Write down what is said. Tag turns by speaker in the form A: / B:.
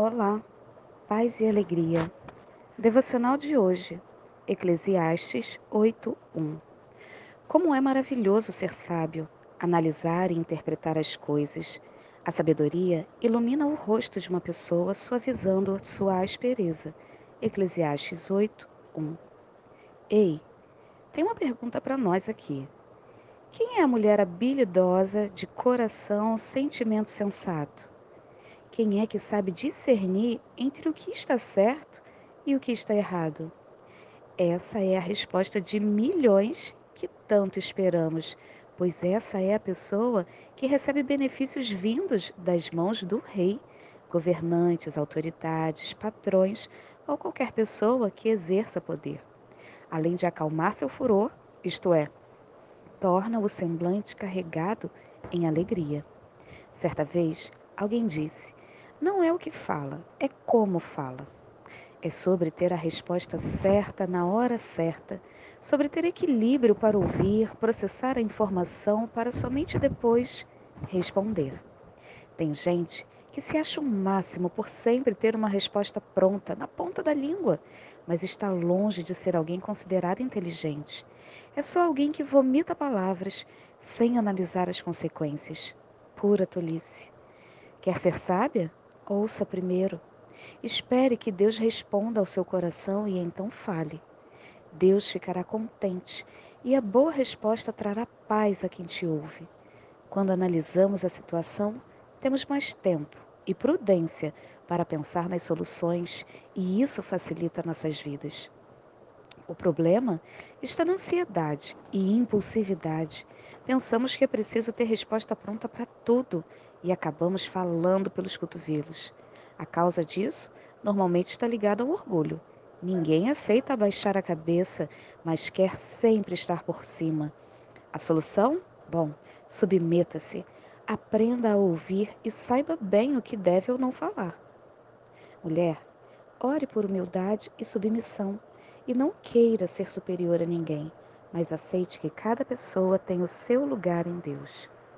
A: Olá, paz e alegria. Devocional de hoje, Eclesiastes 8:1. Como é maravilhoso ser sábio, analisar e interpretar as coisas. A sabedoria ilumina o rosto de uma pessoa, suavizando sua aspereza. Eclesiastes 8:1. Ei, tem uma pergunta para nós aqui. Quem é a mulher habilidosa, de coração, sentimento sensato? Quem é que sabe discernir entre o que está certo e o que está errado? Essa é a resposta de milhões que tanto esperamos, pois essa é a pessoa que recebe benefícios vindos das mãos do rei, governantes, autoridades, patrões ou qualquer pessoa que exerça poder. Além de acalmar seu furor, isto é, torna o semblante carregado em alegria. Certa vez, alguém disse: não é o que fala, é como fala. É sobre ter a resposta certa na hora certa, sobre ter equilíbrio para ouvir, processar a informação para somente depois responder. Tem gente que se acha o máximo por sempre ter uma resposta pronta, na ponta da língua, mas está longe de ser alguém considerado inteligente. É só alguém que vomita palavras sem analisar as consequências. Pura tolice. Quer ser sábia? Ouça primeiro. Espere que Deus responda ao seu coração e então fale. Deus ficará contente e a boa resposta trará paz a quem te ouve. Quando analisamos a situação, temos mais tempo e prudência para pensar nas soluções e isso facilita nossas vidas. O problema está na ansiedade e impulsividade. Pensamos que é preciso ter resposta pronta para tudo e acabamos falando pelos cotovelos. A causa disso normalmente está ligada ao orgulho. Ninguém aceita abaixar a cabeça, mas quer sempre estar por cima. A solução? Bom, submeta-se, aprenda a ouvir e saiba bem o que deve ou não falar. Mulher, ore por humildade e submissão e não queira ser superior a ninguém, mas aceite que cada pessoa tem o seu lugar em Deus.